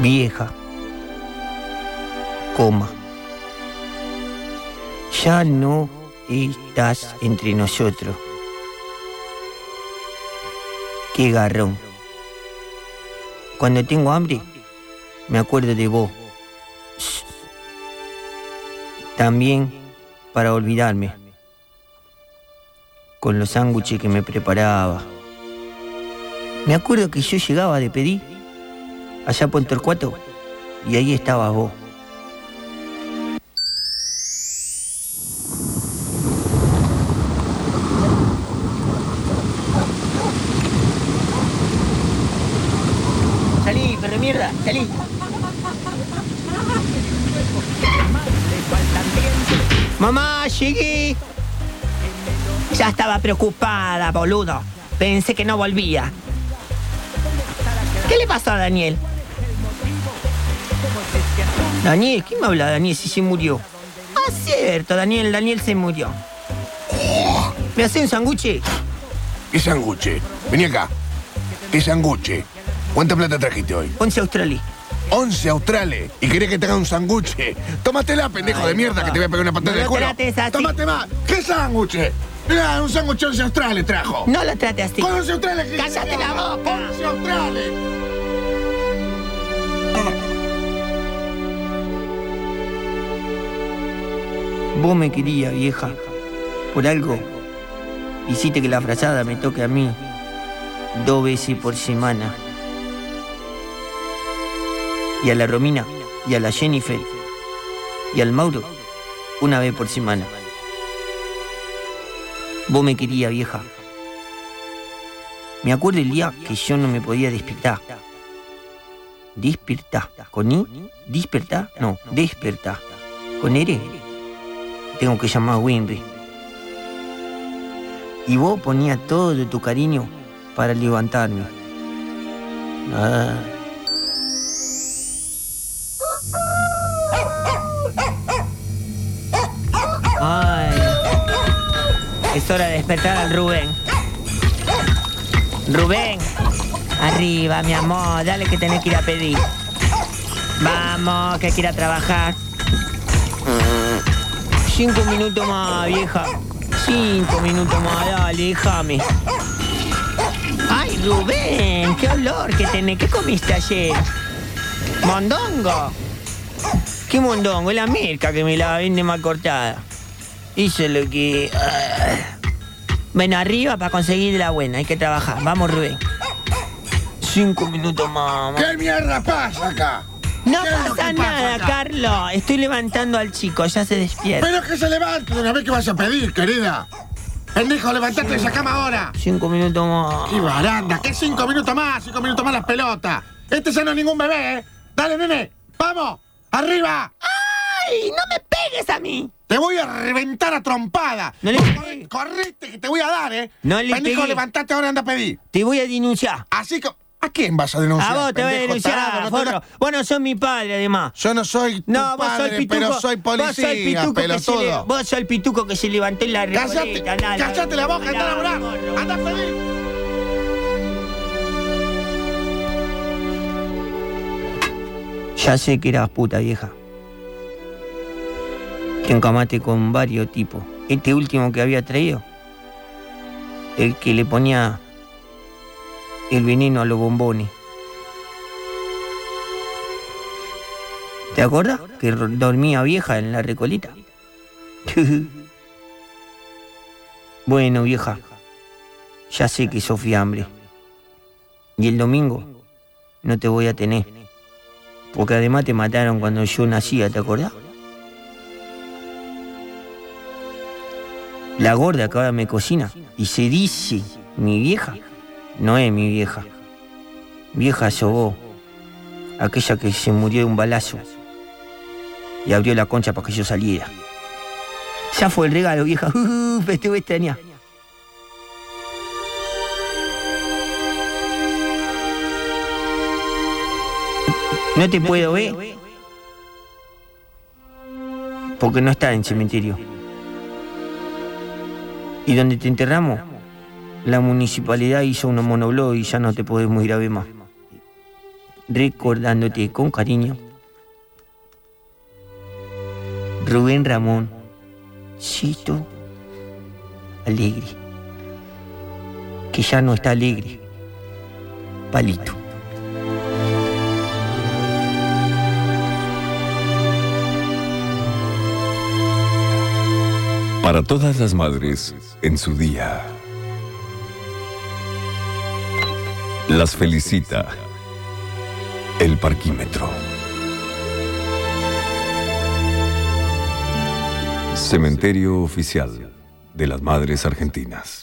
Vieja. Coma. Ya no estás entre nosotros. Qué garrón. Cuando tengo hambre, me acuerdo de vos. También para olvidarme. Con los sándwiches que me preparaba. Me acuerdo que yo llegaba de pedir allá por Torcuato y ahí estabas vos. Salí, perro de mierda, salí. Mamá, llegué. Ya estaba preocupada, boludo. Pensé que no volvía. ¿Qué le pasó a Daniel? Daniel, ¿quién me habla de Daniel si se murió? Ah, cierto, Daniel, Daniel se murió. ¿Me hace un sanguche? ¿Qué sanguche? Vení acá. ¿Qué sanguche? ¿Cuánta plata trajiste hoy? 11 australi. 11 australes. ¿Y querés que te haga un sanguche? Tómatela, pendejo Ay, de mierda, papá. que te voy a pegar una patada No trates así. Tómate más. ¿Qué sándwich? Mirá, un sándwich 11 australes trajo. No lo trate así. ¿Con 11 australes? ¿qué ¡Cállate la boca! 11 australes. Vos me querías, vieja. Por algo. Hiciste que la frazada me toque a mí dos veces por semana. Y a la Romina, y a la Jennifer, y al Mauro, una vez por semana. Vos me querías, vieja. Me acuerdo el día que yo no me podía despertar. Despertar. ¿Con I? ¿Despertar? No, despertar. ¿Con R? Tengo que llamar a Winry. Y vos ponías todo de tu cariño para levantarme. Ah. Ay. Es hora de despertar al Rubén. Rubén. Arriba, mi amor. Dale que tenés que ir a pedir. Vamos, que hay que ir a trabajar. Cinco minutos más, vieja. Cinco minutos más, dale, déjame. Ay, Rubén, qué olor que tenés. ¿Qué comiste ayer? ¿Mondongo? ¿Qué mondongo? Es la merca que me la vende mal cortada. Es lo que... ah. Ven arriba para conseguir la buena, hay que trabajar. Vamos, Rubén. Cinco minutos más. ¿Qué mierda pasa acá? No ¿Qué es lo pasa nada? Carlos. Estoy levantando al chico, ya se despierta. Pero que se levante de una vez que vas a pedir, querida. Pendejo, levantate de esa cama ahora. Cinco minutos más. ¡Qué baranda! ¿Qué cinco minutos más? Cinco minutos más las pelotas. Este ya no es ningún bebé, ¿eh? Dale, nene. ¡Vamos! ¡Arriba! ¡Ay! ¡No me pegues a mí! Te voy a reventar a trompada. No le. Correte, que te voy a dar, ¿eh? No le Pendejo, pegue. levantate ahora, anda a pedir. Te voy a denunciar. Así que... ¿A quién vas a denunciar? A vos te voy a denunciar, tarado? No te forro. Vos no sos mi padre, además. Yo no soy tu No, vos sos padre, el pituco. pero soy vos sos el policía, pituco que se le-. Vos sos el pituco que se levantó en la ¡Cállate! recoleta. dale. ¡Cállate la boca! ¡Anda a laburar! ¡Anda a pedir! Ya sé que eras puta vieja. Que encamaste con varios tipos. Este último que había traído. El que le ponía el veneno a los bombones. ¿Te acuerdas? Que dormía vieja en la recolita. bueno, vieja. Ya sé que sos fiambre. Y el domingo no te voy a tener. Porque además te mataron cuando yo nacía, ¿te acordás? La gorda que ahora me cocina y se dice mi vieja, no es mi vieja. Vieja vos, aquella que se murió de un balazo y abrió la concha para que yo saliera. Ya fue el regalo, vieja. Uf, te voy. No te puedo ver. Porque no está en cementerio. Y donde te enterramos, la municipalidad hizo unos monoblog y ya no te podemos ir a ver más. recordándote con cariño. Rubén Ramón, Cito Alegre, que ya no está alegre, Palito. Para todas las madres en su día. Las felicita el parquímetro. Cementerio oficial de las Madres Argentinas.